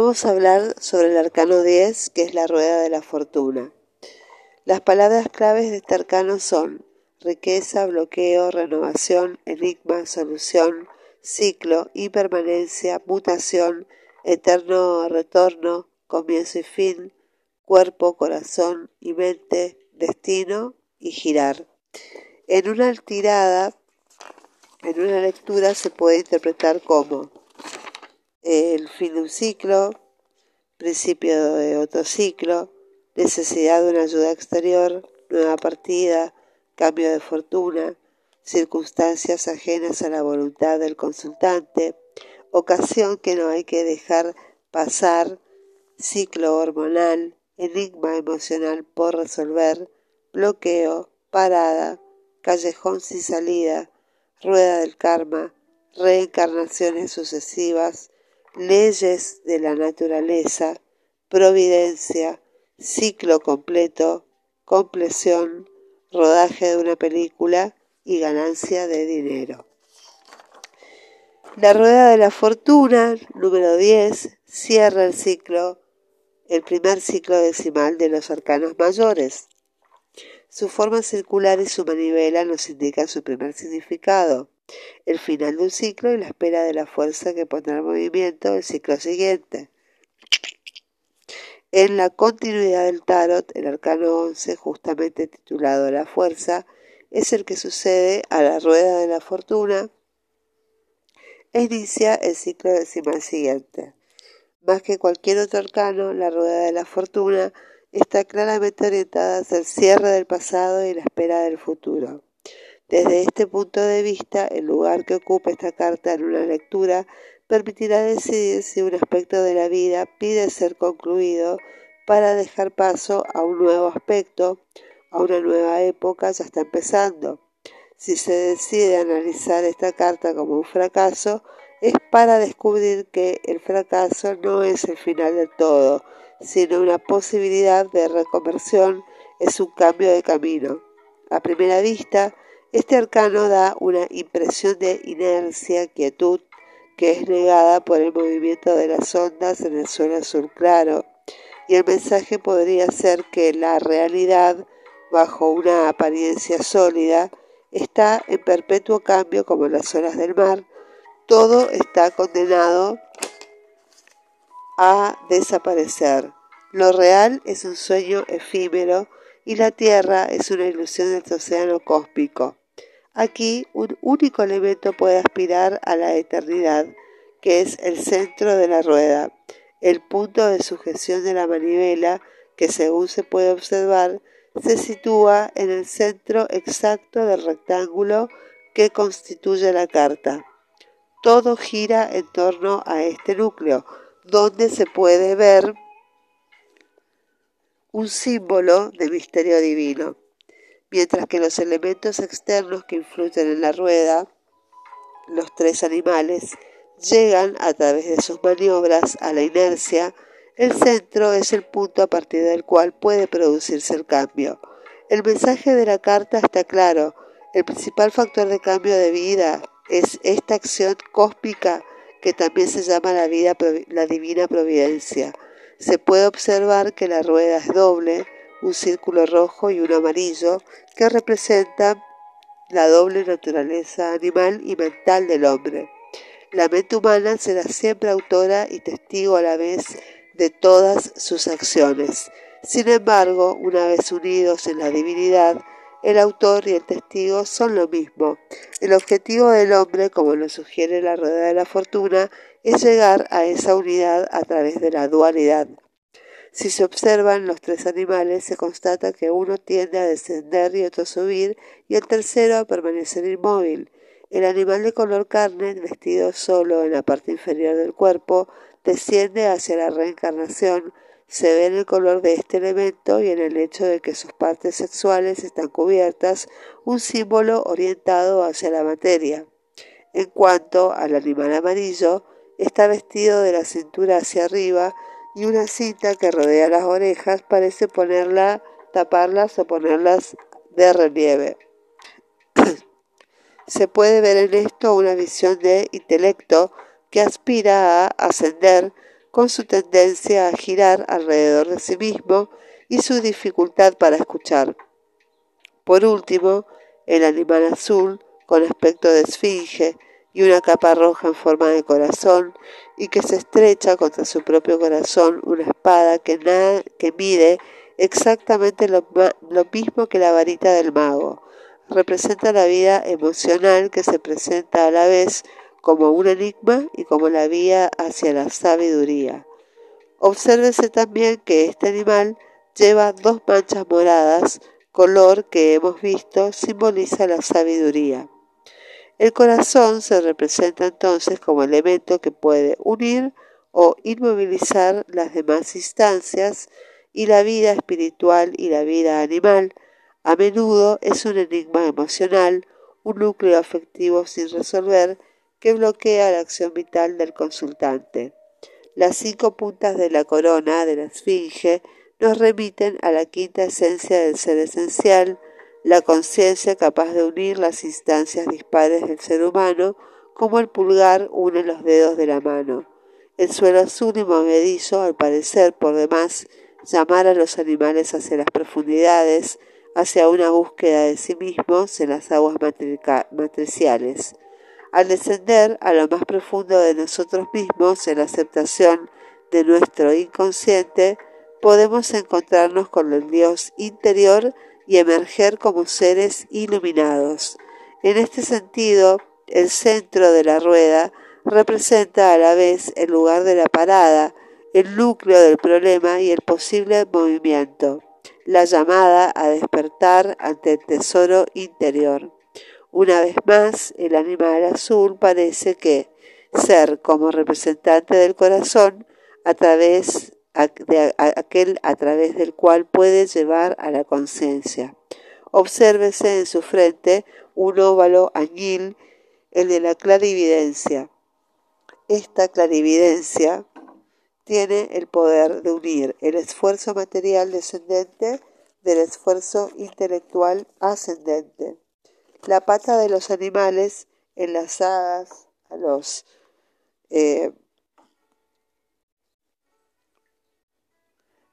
Vamos a hablar sobre el arcano 10, que es la rueda de la fortuna. Las palabras claves de este arcano son riqueza, bloqueo, renovación, enigma, solución, ciclo, impermanencia, mutación, eterno retorno, comienzo y fin, cuerpo, corazón y mente, destino y girar. En una tirada, en una lectura se puede interpretar como el fin de un ciclo, principio de otro ciclo, necesidad de una ayuda exterior, nueva partida, cambio de fortuna, circunstancias ajenas a la voluntad del consultante, ocasión que no hay que dejar pasar, ciclo hormonal, enigma emocional por resolver, bloqueo, parada, callejón sin salida, rueda del karma, reencarnaciones sucesivas, leyes de la naturaleza, providencia, ciclo completo, compleción, rodaje de una película y ganancia de dinero. La rueda de la fortuna, número 10, cierra el ciclo, el primer ciclo decimal de los arcanos mayores. Su forma circular y su manivela nos indican su primer significado el final de un ciclo y la espera de la fuerza que pondrá en movimiento el ciclo siguiente. En la continuidad del tarot, el arcano 11, justamente titulado La fuerza, es el que sucede a la rueda de la fortuna e inicia el ciclo decimal siguiente. Más que cualquier otro arcano, la rueda de la fortuna está claramente orientada hacia el cierre del pasado y la espera del futuro. Desde este punto de vista, el lugar que ocupa esta carta en una lectura permitirá decidir si un aspecto de la vida pide ser concluido para dejar paso a un nuevo aspecto, a una nueva época ya está empezando. Si se decide analizar esta carta como un fracaso, es para descubrir que el fracaso no es el final de todo, sino una posibilidad de reconversión, es un cambio de camino. A primera vista, este arcano da una impresión de inercia, quietud, que es negada por el movimiento de las ondas en el suelo azul claro, y el mensaje podría ser que la realidad, bajo una apariencia sólida, está en perpetuo cambio como las olas del mar, todo está condenado a desaparecer. Lo real es un sueño efímero y la Tierra es una ilusión del océano cósmico. Aquí un único elemento puede aspirar a la eternidad, que es el centro de la rueda, el punto de sujeción de la manivela, que según se puede observar, se sitúa en el centro exacto del rectángulo que constituye la carta. Todo gira en torno a este núcleo, donde se puede ver un símbolo de misterio divino mientras que los elementos externos que influyen en la rueda, los tres animales, llegan a través de sus maniobras a la inercia, el centro es el punto a partir del cual puede producirse el cambio. El mensaje de la carta está claro. El principal factor de cambio de vida es esta acción cósmica que también se llama la, vida, la divina providencia. Se puede observar que la rueda es doble, un círculo rojo y uno amarillo que representan la doble naturaleza animal y mental del hombre. La mente humana será siempre autora y testigo a la vez de todas sus acciones. Sin embargo, una vez unidos en la divinidad, el autor y el testigo son lo mismo. El objetivo del hombre, como lo sugiere la rueda de la fortuna, es llegar a esa unidad a través de la dualidad. Si se observan los tres animales, se constata que uno tiende a descender y otro a subir, y el tercero a permanecer inmóvil. El animal de color carne, vestido solo en la parte inferior del cuerpo, desciende hacia la reencarnación. Se ve en el color de este elemento y en el hecho de que sus partes sexuales están cubiertas, un símbolo orientado hacia la materia. En cuanto al animal amarillo, está vestido de la cintura hacia arriba, y una cinta que rodea las orejas parece ponerla, taparlas o ponerlas de relieve. Se puede ver en esto una visión de intelecto que aspira a ascender con su tendencia a girar alrededor de sí mismo y su dificultad para escuchar. Por último, el animal azul, con aspecto de esfinge y una capa roja en forma de corazón, y que se estrecha contra su propio corazón una espada que, mide exactamente lo mismo que la varita del mago. Representa la vida emocional que se presenta a la vez como un enigma y como la vía hacia la sabiduría. Obsérvese también que este animal lleva dos manchas moradas, color que hemos visto simboliza la sabiduría. El corazón se representa entonces como elemento que puede unir o inmovilizar las demás instancias y la vida espiritual y la vida animal a menudo es un enigma emocional, un núcleo afectivo sin resolver que bloquea la acción vital del consultante. Las cinco puntas de la corona de la esfinge nos remiten a la quinta esencia del ser esencial, la conciencia capaz de unir las instancias dispares del ser humano, como el pulgar une los dedos de la mano. El suelo azul y movedizo, al parecer por demás, llamar a los animales hacia las profundidades, hacia una búsqueda de sí mismos en las aguas matriciales. Al descender a lo más profundo de nosotros mismos en la aceptación de nuestro inconsciente, podemos encontrarnos con el Dios interior y emerger como seres iluminados. En este sentido, el centro de la rueda representa a la vez el lugar de la parada, el núcleo del problema y el posible movimiento, la llamada a despertar ante el tesoro interior. Una vez más, el animal azul parece que ser como representante del corazón a través de aquel a través del cual puede llevar a la conciencia. Obsérvese en su frente un óvalo añil, el de la clarividencia. Esta clarividencia tiene el poder de unir el esfuerzo material descendente del esfuerzo intelectual ascendente. La pata de los animales enlazadas a los eh,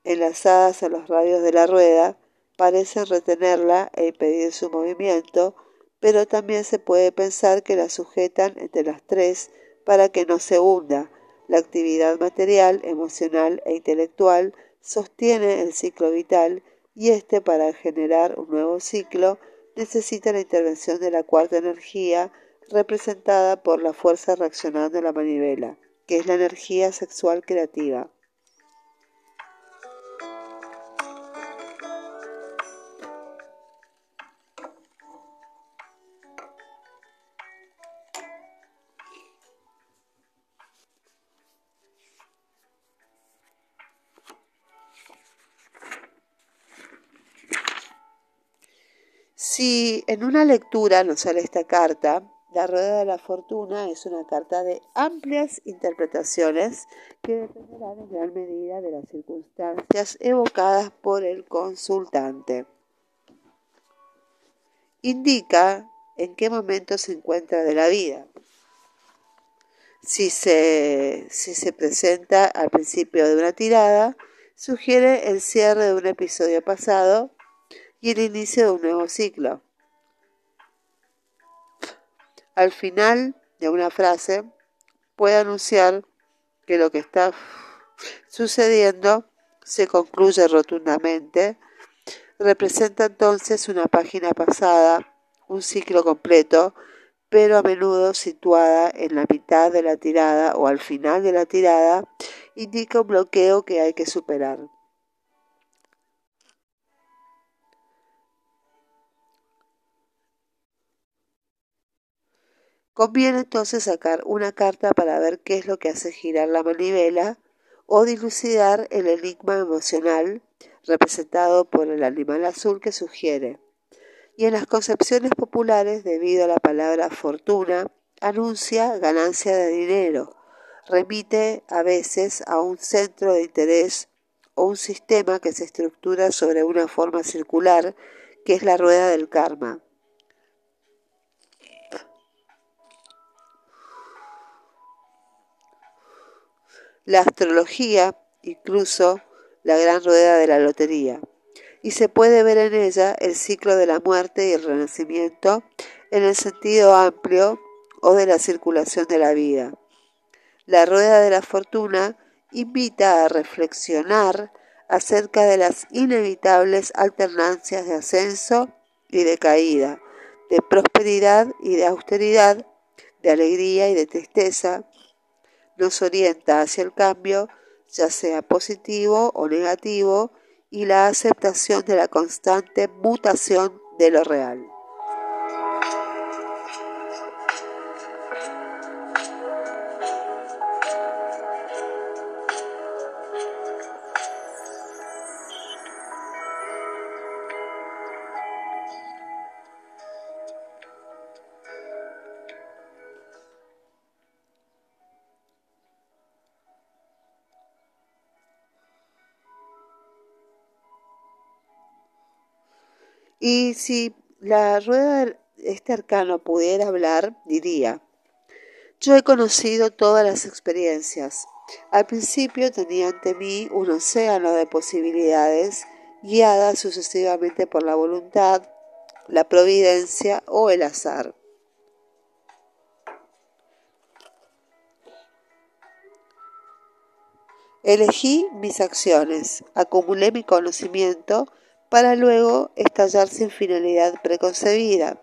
enlazadas a los radios de la rueda, parecen retenerla e impedir su movimiento, pero también se puede pensar que la sujetan entre las tres para que no se hunda. La actividad material, emocional e intelectual sostiene el ciclo vital y éste para generar un nuevo ciclo necesita la intervención de la cuarta energía representada por la fuerza reaccionando a la manivela, que es la energía sexual creativa. En una lectura nos sale esta carta, la rueda de la fortuna es una carta de amplias interpretaciones que dependerán en gran medida de las circunstancias evocadas por el consultante. Indica en qué momento se encuentra de la vida. Si se, presenta al principio de una tirada, sugiere el cierre de un episodio pasado y el inicio de un nuevo ciclo. Al final de una frase puede anunciar que lo que está sucediendo se concluye rotundamente. Representa entonces una página pasada, un ciclo completo, pero a menudo situada en la mitad de la tirada o al final de la tirada, indica un bloqueo que hay que superar. Conviene entonces sacar una carta para ver qué es lo que hace girar la manivela o dilucidar el enigma emocional representado por el animal azul que sugiere. Y en las concepciones populares, debido a la palabra fortuna, anuncia ganancia de dinero, remite a veces a un centro de interés o un sistema que se estructura sobre una forma circular, que es la rueda del karma. La astrología, incluso la gran rueda de la lotería. Y se puede ver en ella el ciclo de la muerte y el renacimiento en el sentido amplio o de la circulación de la vida. La rueda de la fortuna invita a reflexionar acerca de las inevitables alternancias de ascenso y de caída, de prosperidad y de austeridad, de alegría y de tristeza, nos orienta hacia el cambio, ya sea positivo o negativo, y la aceptación de la constante mutación de lo real. Y si la rueda de este arcano pudiera hablar, diría, yo he conocido todas las experiencias. Al principio tenía ante mí un océano de posibilidades, guiadas sucesivamente por la voluntad, la providencia o el azar. Elegí mis acciones, acumulé mi conocimiento para luego estallar sin finalidad preconcebida.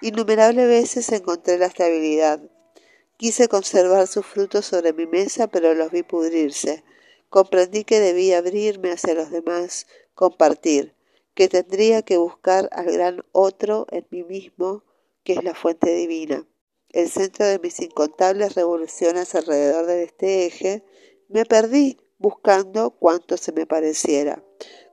Innumerables veces encontré la estabilidad. Quise conservar sus frutos sobre mi mesa, pero los vi pudrirse. Comprendí que debía abrirme hacia los demás, compartir, que tendría que buscar al gran otro en mí mismo, que es la fuente divina. El centro de mis incontables revoluciones alrededor de este eje, me perdí buscando cuanto se me pareciera.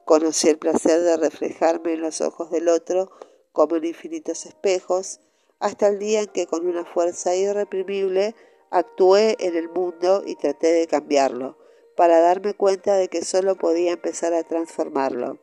Conocí el placer de reflejarme en los ojos del otro como en infinitos espejos, hasta el día en que con una fuerza irreprimible actué en el mundo y traté de cambiarlo, para darme cuenta de que solo podía empezar a transformarlo.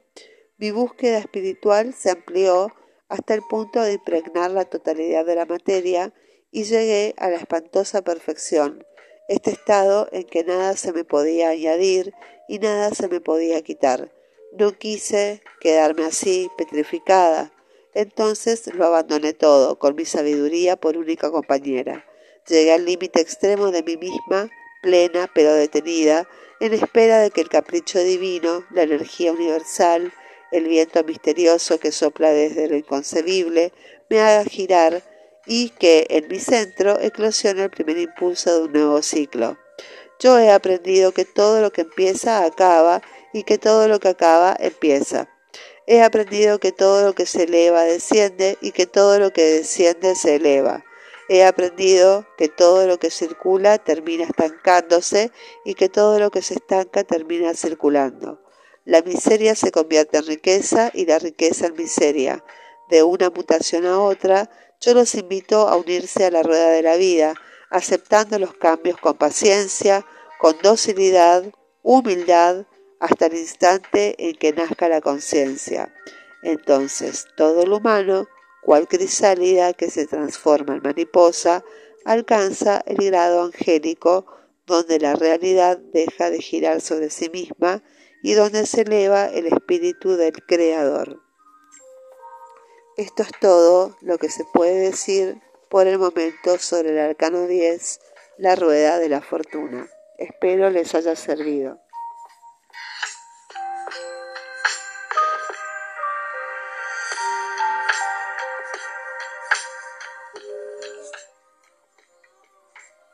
Mi búsqueda espiritual se amplió hasta el punto de impregnar la totalidad de la materia y llegué a la espantosa perfección, este estado en que nada se me podía añadir y nada se me podía quitar. No quise quedarme así, petrificada. Entonces lo abandoné todo, con mi sabiduría por única compañera. Llegué al límite extremo de mí misma, plena pero detenida, en espera de que el capricho divino, la energía universal, el viento misterioso que sopla desde lo inconcebible, me haga girar y que en mi centro eclosione el primer impulso de un nuevo ciclo. Yo he aprendido que todo lo que empieza acaba y que todo lo que acaba empieza. He aprendido que todo lo que se eleva desciende y que todo lo que desciende se eleva. He aprendido que todo lo que circula termina estancándose y que todo lo que se estanca termina circulando. La miseria se convierte en riqueza y la riqueza en miseria. De una mutación a otra, yo los invito a unirse a la rueda de la vida, aceptando los cambios con paciencia, con docilidad, humildad, hasta el instante en que nazca la conciencia. Entonces todo lo humano, cual crisálida que se transforma en mariposa, alcanza el grado angélico donde la realidad deja de girar sobre sí misma y donde se eleva el espíritu del Creador. Esto es todo lo que se puede decir por el momento sobre el arcano 10, la rueda de la fortuna. Espero les haya servido.